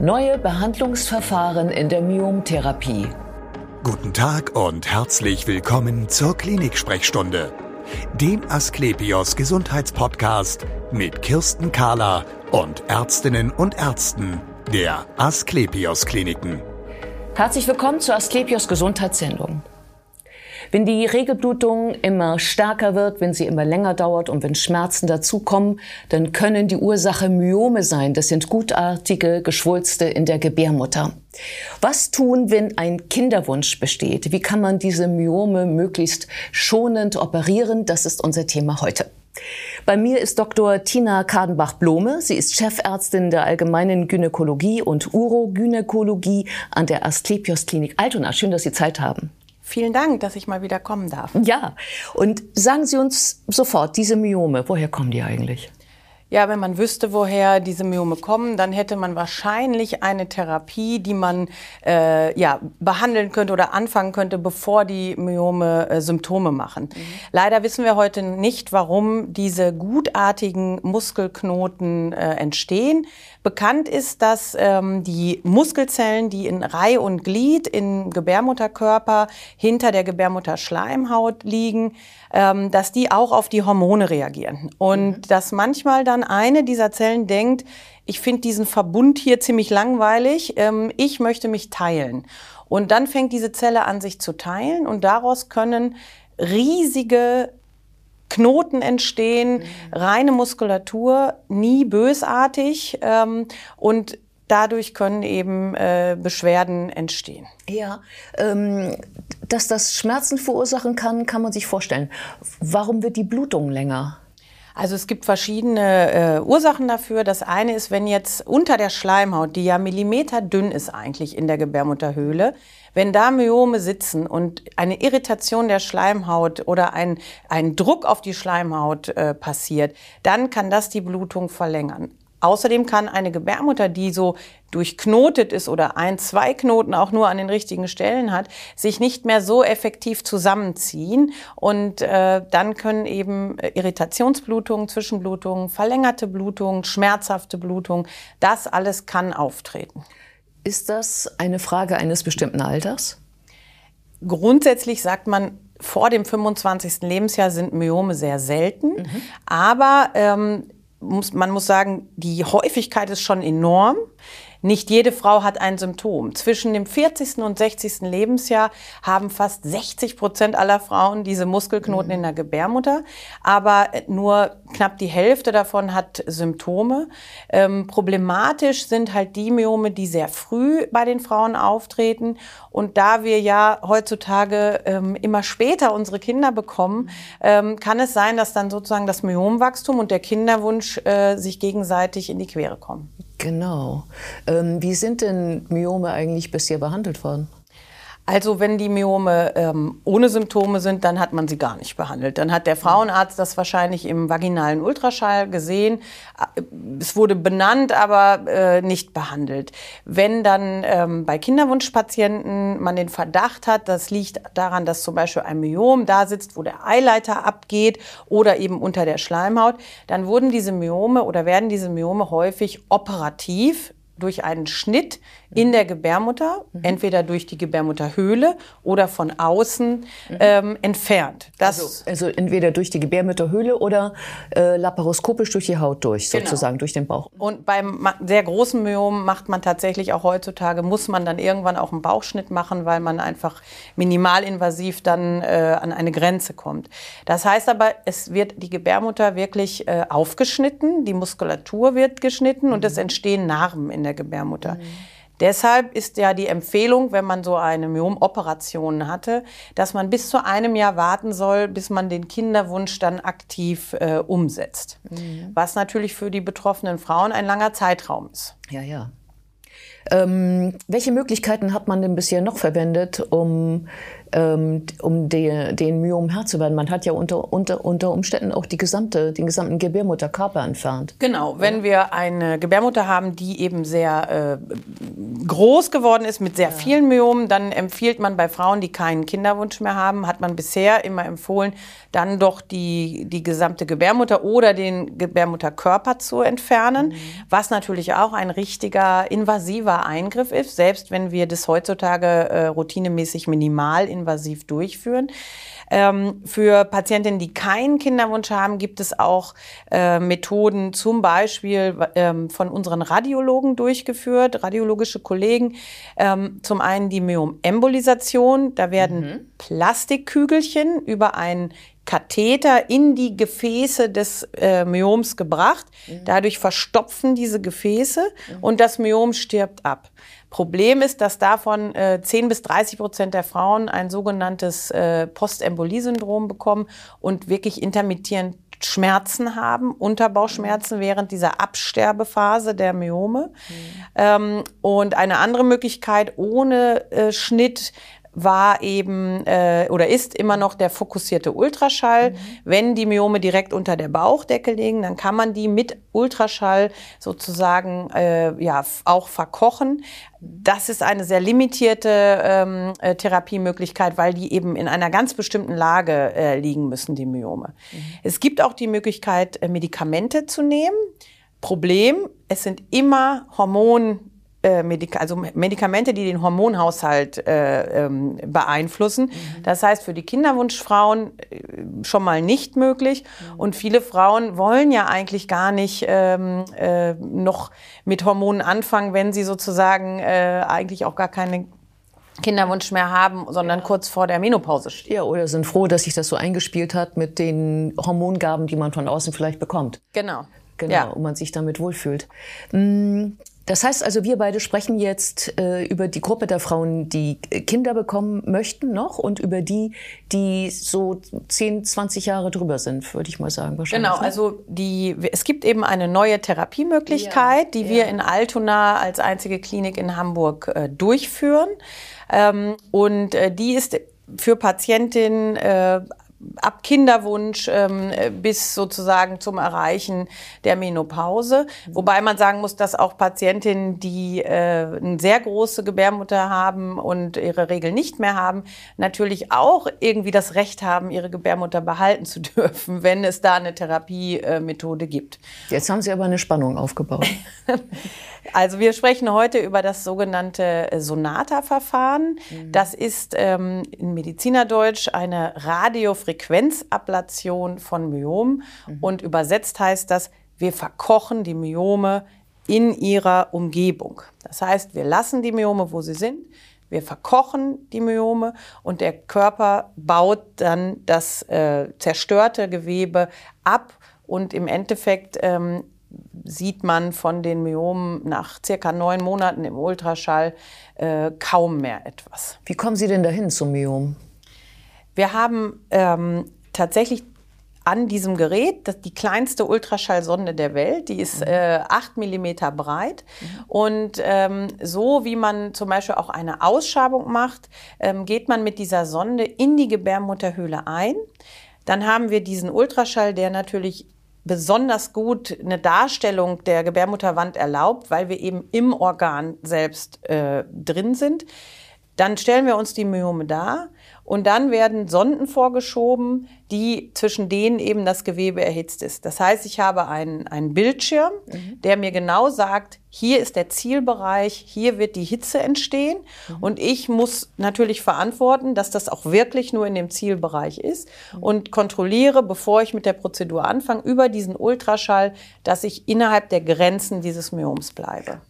Neue Behandlungsverfahren in der Myomtherapie. Guten Tag und herzlich willkommen zur Klinik-Sprechstunde, dem Asklepios Gesundheitspodcast mit Kirsten Kahler und Ärztinnen und Ärzten der Asklepios Kliniken. Herzlich willkommen zur Asklepios Gesundheitssendung. Wenn die Regelblutung immer stärker wird, wenn sie immer länger dauert und wenn Schmerzen dazukommen, dann können die Ursache Myome sein. Das sind gutartige Geschwulste in der Gebärmutter. Was tun, wenn ein Kinderwunsch besteht? Wie kann man diese Myome möglichst schonend operieren? Das ist unser Thema heute. Bei mir ist Dr. Tina Kadenbach-Blome. Sie ist Chefärztin der Allgemeinen Gynäkologie und Urogynäkologie an der Asklepios Klinik Altona. Schön, dass Sie Zeit haben. Vielen Dank, dass ich mal wieder kommen darf. Ja, und sagen Sie uns sofort, diese Myome, woher kommen die eigentlich? Ja, wenn man wüsste, woher diese Myome kommen, dann hätte man wahrscheinlich eine Therapie, die man äh, ja, behandeln könnte oder anfangen könnte, bevor die Myome äh, Symptome machen. Mhm. Leider wissen wir heute nicht, warum diese gutartigen Muskelknoten äh, entstehen. Bekannt ist, dass ähm, die Muskelzellen, die in Reihe und Glied im Gebärmutterkörper hinter der Gebärmutterschleimhaut liegen, ähm, dass die auch auf die Hormone reagieren. Und mhm. dass manchmal dann eine dieser Zellen denkt, ich finde diesen Verbund hier ziemlich langweilig, ähm, ich möchte mich teilen. Und dann fängt diese Zelle an, sich zu teilen und daraus können riesige Knoten entstehen, mhm. reine Muskulatur, nie bösartig ähm, und dadurch können eben äh, Beschwerden entstehen. Ja, ähm, dass das Schmerzen verursachen kann, kann man sich vorstellen. Warum wird die Blutung länger? Also es gibt verschiedene äh, Ursachen dafür. Das eine ist, wenn jetzt unter der Schleimhaut, die ja millimeterdünn ist eigentlich in der Gebärmutterhöhle, wenn da Myome sitzen und eine Irritation der Schleimhaut oder ein, ein Druck auf die Schleimhaut äh, passiert, dann kann das die Blutung verlängern. Außerdem kann eine Gebärmutter, die so durchknotet ist oder ein, zwei Knoten auch nur an den richtigen Stellen hat, sich nicht mehr so effektiv zusammenziehen. Und äh, dann können eben Irritationsblutungen, Zwischenblutungen, verlängerte Blutungen, schmerzhafte Blutungen, das alles kann auftreten. Ist das eine Frage eines bestimmten Alters? Grundsätzlich sagt man, vor dem 25. Lebensjahr sind Myome sehr selten. Mhm. Aber ähm, muss, man muss sagen, die Häufigkeit ist schon enorm. Nicht jede Frau hat ein Symptom. Zwischen dem 40. und 60. Lebensjahr haben fast 60 Prozent aller Frauen diese Muskelknoten mhm. in der Gebärmutter, aber nur knapp die Hälfte davon hat Symptome. Ähm, problematisch sind halt die Myome, die sehr früh bei den Frauen auftreten. Und da wir ja heutzutage ähm, immer später unsere Kinder bekommen, ähm, kann es sein, dass dann sozusagen das Myomwachstum und der Kinderwunsch äh, sich gegenseitig in die Quere kommen. Genau. Ähm, wie sind denn Myome eigentlich bisher behandelt worden? Also wenn die Myome ähm, ohne Symptome sind, dann hat man sie gar nicht behandelt. Dann hat der Frauenarzt das wahrscheinlich im vaginalen Ultraschall gesehen. Äh, es wurde benannt, aber äh, nicht behandelt. Wenn dann ähm, bei Kinderwunschpatienten man den Verdacht hat, das liegt daran, dass zum Beispiel ein Myom da sitzt, wo der Eileiter abgeht oder eben unter der Schleimhaut, dann wurden diese Myome oder werden diese Myome häufig operativ durch einen Schnitt in der Gebärmutter, mhm. entweder durch die Gebärmutterhöhle oder von außen mhm. ähm, entfernt. Das also, also, entweder durch die Gebärmutterhöhle oder äh, laparoskopisch durch die Haut durch, genau. sozusagen durch den Bauch. Und beim sehr großen Myom macht man tatsächlich auch heutzutage, muss man dann irgendwann auch einen Bauchschnitt machen, weil man einfach minimalinvasiv dann äh, an eine Grenze kommt. Das heißt aber, es wird die Gebärmutter wirklich äh, aufgeschnitten, die Muskulatur wird geschnitten mhm. und es entstehen Narben in der Gebärmutter. Deshalb ist ja die Empfehlung, wenn man so eine Myomoperation hatte, dass man bis zu einem Jahr warten soll, bis man den Kinderwunsch dann aktiv äh, umsetzt. Mhm. Was natürlich für die betroffenen Frauen ein langer Zeitraum ist. Ja, ja. Ähm, welche Möglichkeiten hat man denn bisher noch verwendet, um ähm, um die, den Myom Herr zu werden. Man hat ja unter, unter, unter Umständen auch die gesamte, den gesamten Gebärmutterkörper entfernt. Genau, wenn wir eine Gebärmutter haben, die eben sehr äh, groß geworden ist mit sehr ja. vielen Myomen, dann empfiehlt man bei Frauen, die keinen Kinderwunsch mehr haben, hat man bisher immer empfohlen, dann doch die, die gesamte Gebärmutter oder den Gebärmutterkörper zu entfernen, mhm. was natürlich auch ein richtiger invasiver Eingriff ist, selbst wenn wir das heutzutage äh, routinemäßig minimalinvasiv durchführen. Ähm, für Patientinnen, die keinen Kinderwunsch haben, gibt es auch äh, Methoden, zum Beispiel ähm, von unseren Radiologen durchgeführt, radiologische Kollegen. Ähm, zum einen die Myomembolisation, da werden mhm. Plastikkügelchen über ein Katheter in die Gefäße des äh, Myoms gebracht. Mhm. Dadurch verstopfen diese Gefäße mhm. und das Myom stirbt ab. Problem ist, dass davon äh, 10 bis 30 Prozent der Frauen ein sogenanntes äh, Postembolie-Syndrom bekommen und wirklich intermittierend Schmerzen haben, Unterbauchschmerzen mhm. während dieser Absterbephase der Myome. Mhm. Ähm, und eine andere Möglichkeit ohne äh, Schnitt war eben äh, oder ist immer noch der fokussierte Ultraschall. Mhm. Wenn die Myome direkt unter der Bauchdecke liegen, dann kann man die mit Ultraschall sozusagen äh, ja auch verkochen. Das ist eine sehr limitierte ähm, äh, Therapiemöglichkeit, weil die eben in einer ganz bestimmten Lage äh, liegen müssen, die Myome. Mhm. Es gibt auch die Möglichkeit, äh, Medikamente zu nehmen. Problem, es sind immer Hormon äh, Medika also Medikamente, die den Hormonhaushalt äh, ähm, beeinflussen. Mhm. Das heißt, für die Kinderwunschfrauen äh, schon mal nicht möglich. Mhm. Und viele Frauen wollen ja eigentlich gar nicht ähm, äh, noch mit Hormonen anfangen, wenn sie sozusagen äh, eigentlich auch gar keine Kinderwunsch mehr haben, sondern ja. kurz vor der Menopause stehen. Ja, oder sind froh, dass sich das so eingespielt hat mit den Hormongaben, die man von außen vielleicht bekommt. Genau. Genau, ja. und man sich damit wohlfühlt. Das heißt also, wir beide sprechen jetzt äh, über die Gruppe der Frauen, die äh, Kinder bekommen möchten noch und über die, die so 10, 20 Jahre drüber sind, würde ich mal sagen. Wahrscheinlich, genau, ne? also die, es gibt eben eine neue Therapiemöglichkeit, ja, die ja. wir in Altona als einzige Klinik in Hamburg äh, durchführen. Ähm, und äh, die ist für Patientinnen äh, ab Kinderwunsch ähm, bis sozusagen zum Erreichen der Menopause. Wobei man sagen muss, dass auch Patientinnen, die äh, eine sehr große Gebärmutter haben und ihre Regel nicht mehr haben, natürlich auch irgendwie das Recht haben, ihre Gebärmutter behalten zu dürfen, wenn es da eine Therapiemethode gibt. Jetzt haben Sie aber eine Spannung aufgebaut. Also wir sprechen heute über das sogenannte Sonata-Verfahren. Mhm. Das ist ähm, in Medizinerdeutsch eine Radiofrequenzablation von Myomen. Mhm. Und übersetzt heißt das, wir verkochen die Myome in ihrer Umgebung. Das heißt, wir lassen die Myome, wo sie sind. Wir verkochen die Myome und der Körper baut dann das äh, zerstörte Gewebe ab und im Endeffekt ähm, sieht man von den Myomen nach circa neun Monaten im Ultraschall äh, kaum mehr etwas. Wie kommen Sie denn dahin zum Myom? Wir haben ähm, tatsächlich an diesem Gerät, das die kleinste Ultraschallsonde der Welt, die ist mhm. äh, 8 mm breit. Und ähm, so wie man zum Beispiel auch eine Ausschabung macht, ähm, geht man mit dieser Sonde in die Gebärmutterhöhle ein. Dann haben wir diesen Ultraschall, der natürlich besonders gut eine Darstellung der Gebärmutterwand erlaubt, weil wir eben im Organ selbst äh, drin sind. Dann stellen wir uns die Myome dar und dann werden Sonden vorgeschoben, die zwischen denen eben das Gewebe erhitzt ist. Das heißt, ich habe einen, einen Bildschirm, mhm. der mir genau sagt, hier ist der Zielbereich, hier wird die Hitze entstehen. Mhm. Und ich muss natürlich verantworten, dass das auch wirklich nur in dem Zielbereich ist mhm. und kontrolliere, bevor ich mit der Prozedur anfange, über diesen Ultraschall, dass ich innerhalb der Grenzen dieses Myoms bleibe.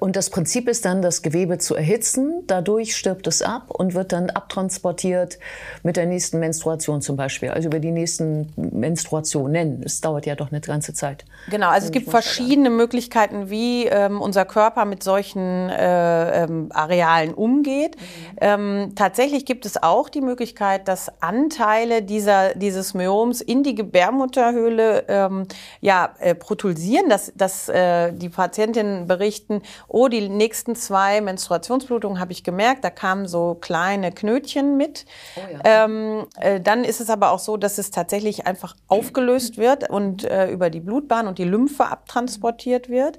Und das Prinzip ist dann, das Gewebe zu erhitzen. Dadurch stirbt es ab und wird dann abtransportiert mit der nächsten Menstruation zum Beispiel. Also über die nächsten Menstruationen. Es dauert ja doch eine ganze Zeit. Genau, also es gibt verschiedene Möglichkeiten, wie ähm, unser Körper mit solchen äh, ähm, Arealen umgeht. Mhm. Ähm, tatsächlich gibt es auch die Möglichkeit, dass Anteile dieser, dieses Myoms in die Gebärmutterhöhle ähm, ja, äh, protulsieren, dass, dass äh, die Patientinnen berichten, oh, die nächsten zwei Menstruationsblutungen habe ich gemerkt, da kamen so kleine Knötchen mit. Oh ja. ähm, äh, dann ist es aber auch so, dass es tatsächlich einfach aufgelöst wird und äh, über die Blutbahn und die Lymphe abtransportiert wird.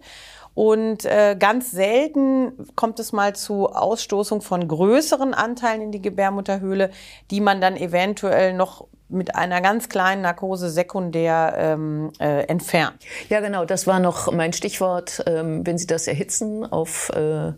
Und äh, ganz selten kommt es mal zu Ausstoßung von größeren Anteilen in die Gebärmutterhöhle, die man dann eventuell noch mit einer ganz kleinen Narkose sekundär ähm, äh, entfernt. Ja, genau, das war noch mein Stichwort. Ähm, wenn Sie das erhitzen auf äh,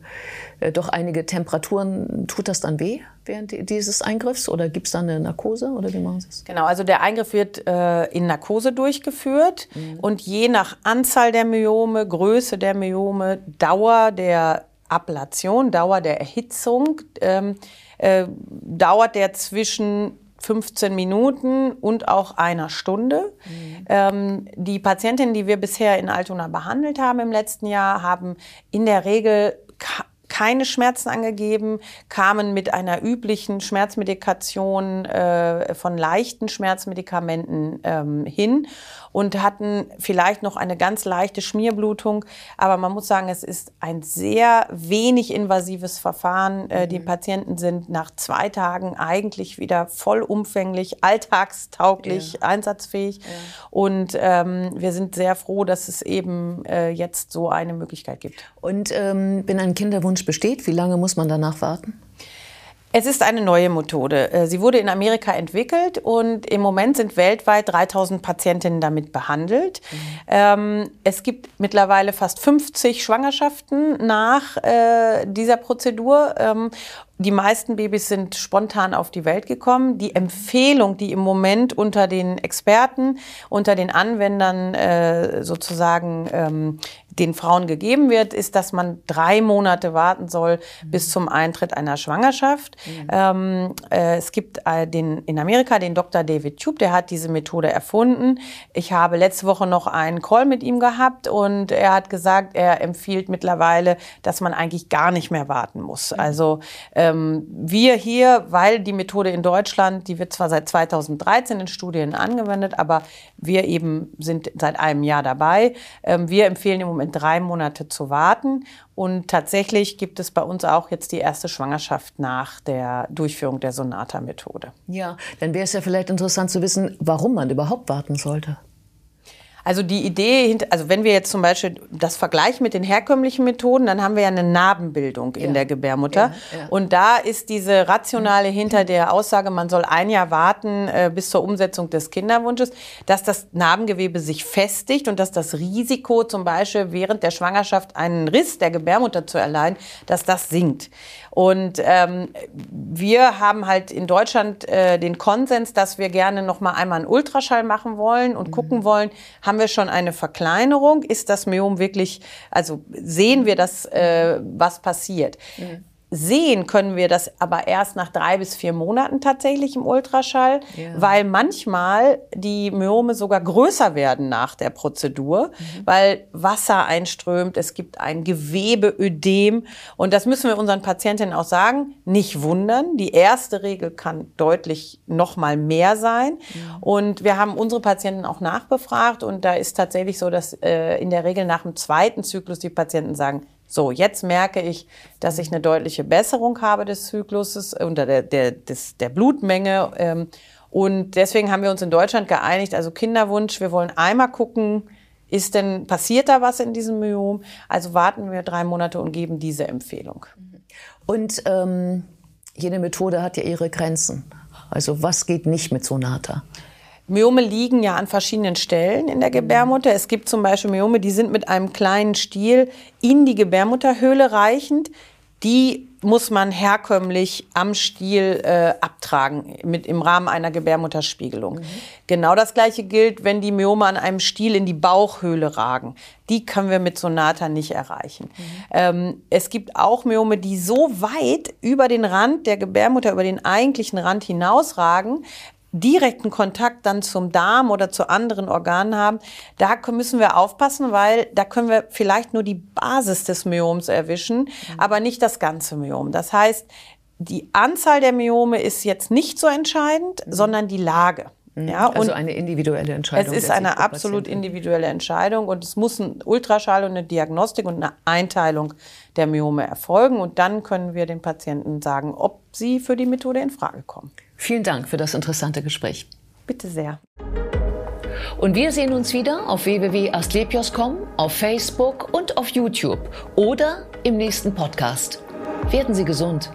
äh doch einige Temperaturen, tut das dann weh während dieses Eingriffs oder gibt es dann eine Narkose oder wie machen Sie es? Genau, also der Eingriff wird äh, in Narkose durchgeführt mhm. und je nach Anzahl der Myome, Größe der Myome, Dauer der Ablation, Dauer der Erhitzung, ähm, äh, dauert der zwischen 15 Minuten und auch einer Stunde. Mhm. Ähm, die Patientinnen, die wir bisher in Altona behandelt haben im letzten Jahr, haben in der Regel keine Schmerzen angegeben, kamen mit einer üblichen Schmerzmedikation äh, von leichten Schmerzmedikamenten ähm, hin und hatten vielleicht noch eine ganz leichte Schmierblutung. Aber man muss sagen, es ist ein sehr wenig invasives Verfahren. Äh, die mhm. Patienten sind nach zwei Tagen eigentlich wieder vollumfänglich, alltagstauglich, ja. einsatzfähig. Ja. Und ähm, wir sind sehr froh, dass es eben äh, jetzt so eine Möglichkeit gibt. Und ähm, wenn ein Kinderwunsch besteht, wie lange muss man danach warten? Es ist eine neue Methode. Äh, sie wurde in Amerika entwickelt und im Moment sind weltweit 3000 Patientinnen damit behandelt. Mhm. Es gibt mittlerweile fast 50 Schwangerschaften nach äh, dieser Prozedur. Ähm, die meisten Babys sind spontan auf die Welt gekommen. Die Empfehlung, die im Moment unter den Experten, unter den Anwendern äh, sozusagen ähm, den Frauen gegeben wird, ist, dass man drei Monate warten soll mhm. bis zum Eintritt einer Schwangerschaft. Mhm. Ähm, äh, es gibt äh, den, in Amerika den Dr. David Tube, der hat diese Methode erfunden. Ich habe letzte Woche noch einen Call mit ihm gehabt und er hat gesagt, er empfiehlt mittlerweile, dass man eigentlich gar nicht mehr warten muss. Mhm. Also äh, ähm, wir hier, weil die Methode in Deutschland, die wird zwar seit 2013 in Studien angewendet, aber wir eben sind seit einem Jahr dabei. Ähm, wir empfehlen im Moment drei Monate zu warten. Und tatsächlich gibt es bei uns auch jetzt die erste Schwangerschaft nach der Durchführung der Sonata-Methode. Ja, dann wäre es ja vielleicht interessant zu wissen, warum man überhaupt warten sollte. Also die Idee, also wenn wir jetzt zum Beispiel das vergleichen mit den herkömmlichen Methoden, dann haben wir ja eine Narbenbildung in ja. der Gebärmutter. Ja, ja. Und da ist diese rationale hinter der Aussage, man soll ein Jahr warten äh, bis zur Umsetzung des Kinderwunsches, dass das Narbengewebe sich festigt und dass das Risiko zum Beispiel während der Schwangerschaft einen Riss der Gebärmutter zu erleiden, dass das sinkt. Und ähm, wir haben halt in Deutschland äh, den Konsens, dass wir gerne noch mal einmal einen Ultraschall machen wollen und mhm. gucken wollen, haben wir schon eine Verkleinerung? Ist das Myom wirklich, also sehen wir das, äh, was passiert? Mhm. Sehen können wir das aber erst nach drei bis vier Monaten tatsächlich im Ultraschall, ja. weil manchmal die Myome sogar größer werden nach der Prozedur, mhm. weil Wasser einströmt, es gibt ein Gewebeödem und das müssen wir unseren Patientinnen auch sagen, nicht wundern. Die erste Regel kann deutlich noch mal mehr sein mhm. und wir haben unsere Patienten auch nachbefragt und da ist tatsächlich so, dass äh, in der Regel nach dem zweiten Zyklus die Patienten sagen, so, jetzt merke ich, dass ich eine deutliche Besserung habe des Zykluses unter der, der, des, der Blutmenge. Ähm, und deswegen haben wir uns in Deutschland geeinigt, also Kinderwunsch, wir wollen einmal gucken, ist denn, passiert da was in diesem Myom? Also warten wir drei Monate und geben diese Empfehlung. Und ähm, jede Methode hat ja ihre Grenzen. Also was geht nicht mit Sonata? Myome liegen ja an verschiedenen Stellen in der Gebärmutter. Es gibt zum Beispiel Myome, die sind mit einem kleinen Stiel in die Gebärmutterhöhle reichend. Die muss man herkömmlich am Stiel äh, abtragen mit, im Rahmen einer Gebärmutterspiegelung. Mhm. Genau das Gleiche gilt, wenn die Myome an einem Stiel in die Bauchhöhle ragen. Die können wir mit Sonata nicht erreichen. Mhm. Ähm, es gibt auch Myome, die so weit über den Rand der Gebärmutter, über den eigentlichen Rand hinausragen, direkten Kontakt dann zum Darm oder zu anderen Organen haben, da müssen wir aufpassen, weil da können wir vielleicht nur die Basis des Myoms erwischen, mhm. aber nicht das ganze Myom. Das heißt, die Anzahl der Myome ist jetzt nicht so entscheidend, mhm. sondern die Lage. Mhm. Ja, also eine individuelle Entscheidung. Es ist eine absolut individuelle Entscheidung und es muss ein Ultraschall und eine Diagnostik und eine Einteilung der Myome erfolgen und dann können wir den Patienten sagen, ob sie für die Methode in Frage kommen. Vielen Dank für das interessante Gespräch. Bitte sehr. Und wir sehen uns wieder auf www.astlepios.com, auf Facebook und auf YouTube oder im nächsten Podcast. Werden Sie gesund.